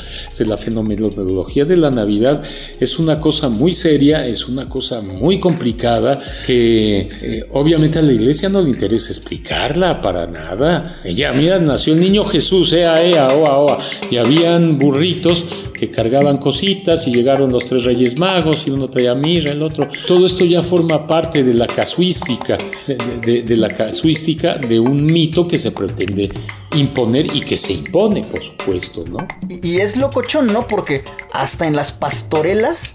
Speaker 3: La fenomenología de la Navidad es una cosa muy seria, es una cosa muy complicada, que eh, obviamente a la iglesia no le interesa explicarla para nada. Ella, mira, nació el niño Jesús, ea, ea, oa, oa, y habían burritos que cargaban cositas y llegaron los tres reyes magos y uno traía mirra, el otro. Todo esto ya forma parte de la casuística, de, de- de la casuística de un mito que se pretende imponer y que se impone, por supuesto, ¿no?
Speaker 1: Y, y es locochón, ¿no? Porque hasta en las pastorelas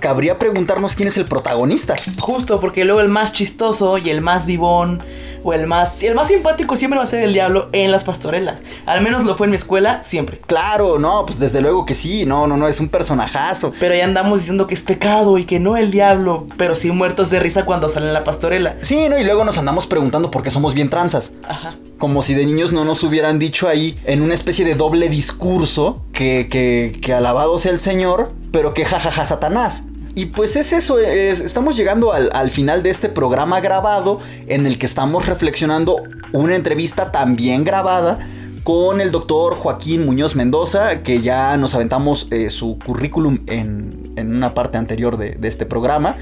Speaker 1: cabría preguntarnos quién es el protagonista.
Speaker 2: Justo, porque luego el más chistoso y el más vivón o el más, el más simpático siempre va a ser el diablo en las pastorelas. Al menos lo fue en mi escuela siempre.
Speaker 1: Claro, no, pues desde luego que sí, no, no, no, es un personajazo.
Speaker 2: Pero ahí andamos diciendo que es pecado y que no el diablo, pero sí muertos de risa cuando salen la pastorela.
Speaker 1: Sí, no, y luego nos andamos preguntando por qué somos bien tranzas.
Speaker 2: Ajá.
Speaker 1: Como si de niños no nos hubieran dicho ahí en una especie de doble discurso que, que, que alabado sea el Señor, pero que jajaja Satanás. Y pues es eso, es- estamos llegando al, al final de este programa grabado en el que estamos reflexionando una entrevista también grabada con el doctor Joaquín Muñoz Mendoza, que ya nos aventamos eh, su currículum en, en una parte anterior de, este programa.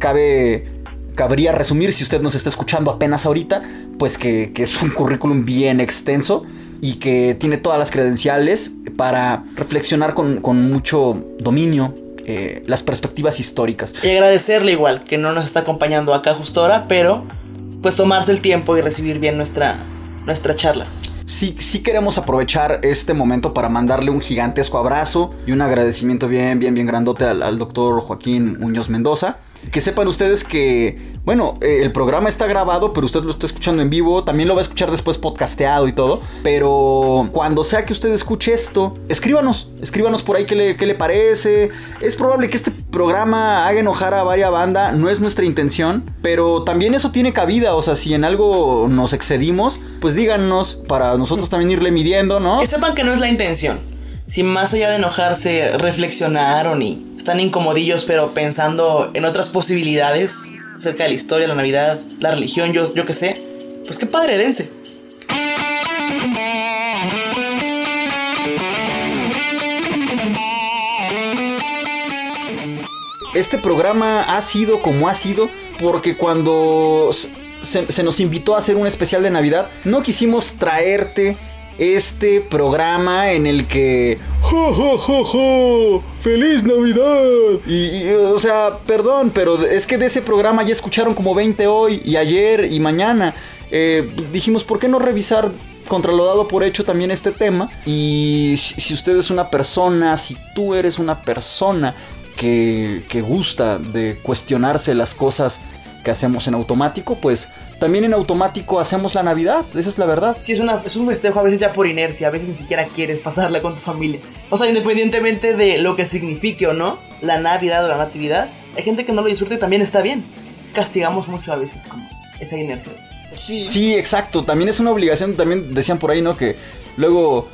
Speaker 1: Cabe, cabría resumir, si usted nos está escuchando apenas ahorita, pues que, que es un currículum bien extenso y que tiene todas las credenciales para reflexionar con, con mucho dominio eh, las perspectivas históricas.
Speaker 2: Y agradecerle igual que no nos está acompañando acá justo ahora, pero pues tomarse el tiempo y recibir bien nuestra, nuestra charla.
Speaker 1: Sí, sí queremos aprovechar este momento para mandarle un gigantesco abrazo y un agradecimiento bien, bien, bien grandote al, al doctor Joaquín Muñoz Mendoza. Que sepan ustedes que, bueno, eh, el programa está grabado, pero usted lo está escuchando en vivo. También lo va a escuchar después podcasteado y todo. Pero cuando sea que usted escuche esto, escríbanos, escríbanos por ahí qué le, qué le parece. Es probable que este programa haga enojar a varias banda, no es nuestra intención, pero también eso tiene cabida. O sea, si en algo nos excedimos, pues díganos para nosotros también irle midiendo, ¿no?
Speaker 2: Que sepan que no es la intención. Si más allá de enojarse, reflexionaron y están incomodillos, pero pensando en otras posibilidades acerca de la historia, la Navidad, la religión, yo, yo qué sé, pues qué padre, dense.
Speaker 1: Este programa ha sido como ha sido porque cuando se, se nos invitó a hacer un especial de Navidad, no quisimos traerte este programa en el que... ¡Jo, jo, jo, jo! ¡Feliz Navidad! Y, o sea, perdón, pero es que de ese programa ya escucharon como 20 hoy y ayer y mañana. Eh, dijimos, ¿por qué no revisar contra lo dado por hecho también este tema? Y si usted es una persona, si tú eres una persona que, que gusta de cuestionarse las cosas que hacemos en automático, pues también en automático hacemos la Navidad, esa es la verdad.
Speaker 2: Sí, es, una, es un festejo a veces ya por inercia, a veces ni siquiera quieres pasarla con tu familia. O sea, independientemente de lo que signifique o no, la Navidad o la Natividad, hay gente que no lo disfruta y también está bien. Castigamos mucho a veces como esa inercia.
Speaker 1: Sí. Sí, exacto, también es una obligación, también decían por ahí, ¿no? Que luego,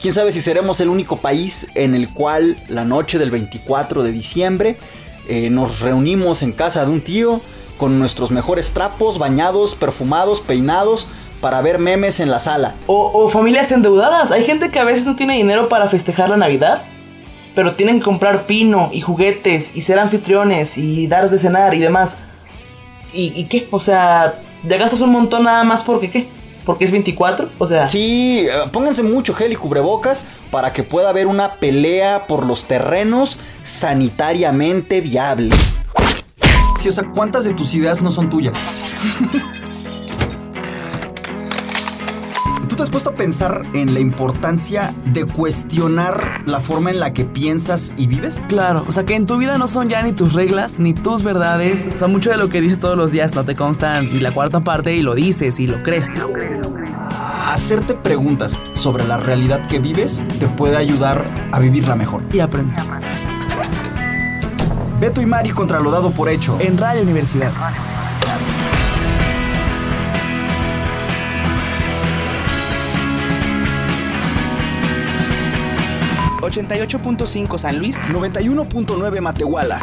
Speaker 1: quién sabe si seremos el único país en el cual la noche del 24 de diciembre eh, nos reunimos en casa de un tío con nuestros mejores trapos, bañados, perfumados, peinados, para ver memes en la sala.
Speaker 2: O, o, familias endeudadas. Hay gente que a veces no tiene dinero para festejar la Navidad, pero tienen que comprar pino y juguetes y ser anfitriones y dar de cenar y demás. ¿Y, y qué? O sea, ya gastas un montón nada más porque qué? Porque es 24, o sea...
Speaker 1: Sí, pónganse mucho gel y cubrebocas para que pueda haber una pelea por los terrenos sanitariamente viable. Sea, ¿cuántas de tus ideas no son tuyas? ¿Tú te has puesto a pensar en la importancia de cuestionar la forma en la que piensas y vives?
Speaker 2: Claro, o sea que en tu vida no son ya ni tus reglas, ni tus verdades. O sea, mucho de lo que dices todos los días no te constan ni la cuarta parte y lo dices y lo crees.
Speaker 1: Hacerte preguntas sobre la realidad que vives te puede ayudar a vivirla mejor.
Speaker 2: Y aprender.
Speaker 1: Beto y Mari contra lo dado por hecho.
Speaker 2: En Radio Universidad. ...88.5 San Luis...
Speaker 1: ...91.9 Matehuala...